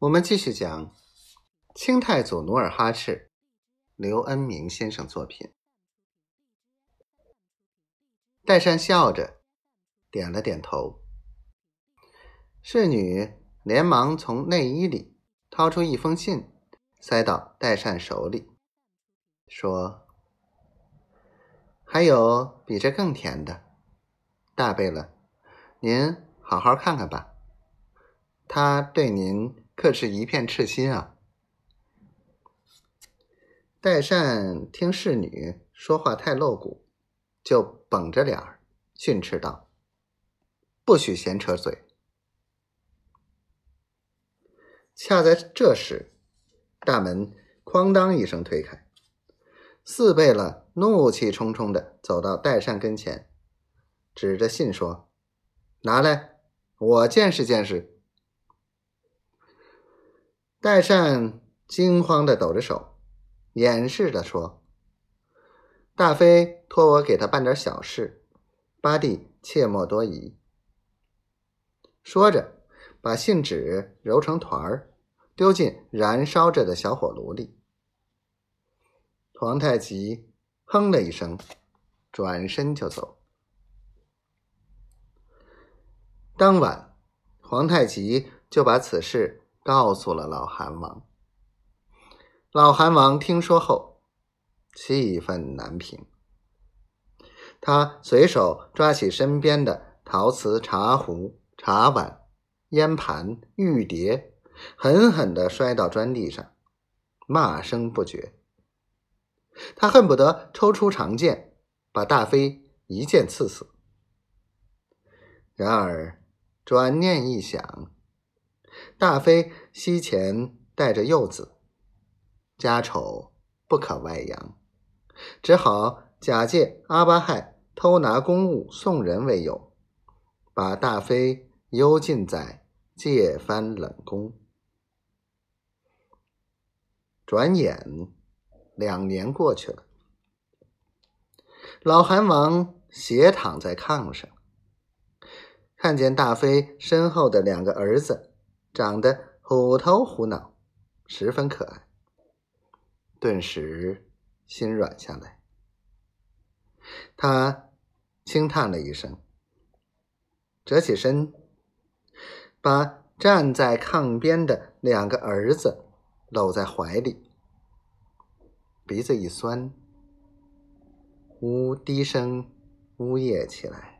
我们继续讲清太祖努尔哈赤，刘恩明先生作品。代善笑着点了点头，侍女连忙从内衣里掏出一封信，塞到代善手里，说：“还有比这更甜的，大贝勒，您好好看看吧。他对您。”可是一片赤心啊！代善听侍女说话太露骨，就绷着脸训斥道：“不许闲扯嘴！”恰在这时，大门哐当一声推开，四贝勒怒气冲冲的走到代善跟前，指着信说：“拿来，我见识见识。”代善惊慌的抖着手，掩饰着说：“大妃托我给他办点小事，八弟切莫多疑。”说着，把信纸揉成团儿，丢进燃烧着的小火炉里。皇太极哼了一声，转身就走。当晚，皇太极就把此事。告诉了老韩王。老韩王听说后，气愤难平。他随手抓起身边的陶瓷茶壶、茶碗、烟盘、玉碟，狠狠的摔到砖地上，骂声不绝。他恨不得抽出长剑，把大飞一剑刺死。然而转念一想，大妃膝前带着幼子，家丑不可外扬，只好假借阿巴亥偷拿公物送人为由，把大妃幽禁在界藩冷宫。转眼两年过去了，老韩王斜躺在炕上，看见大妃身后的两个儿子。长得虎头虎脑，十分可爱，顿时心软下来。他轻叹了一声，折起身，把站在炕边的两个儿子搂在怀里，鼻子一酸，呜低声呜咽起来。